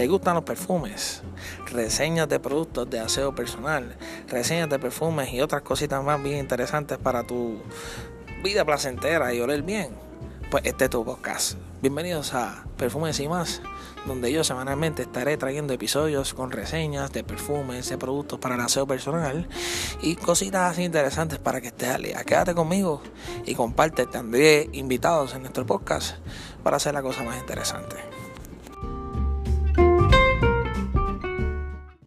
¿Te gustan los perfumes? Reseñas de productos de aseo personal, reseñas de perfumes y otras cositas más bien interesantes para tu vida placentera y oler bien. Pues este es tu podcast. Bienvenidos a Perfumes y más, donde yo semanalmente estaré trayendo episodios con reseñas de perfumes, de productos para el aseo personal y cositas así interesantes para que estés al día. Quédate conmigo y comparte, tendré invitados en nuestro podcast para hacer la cosa más interesante.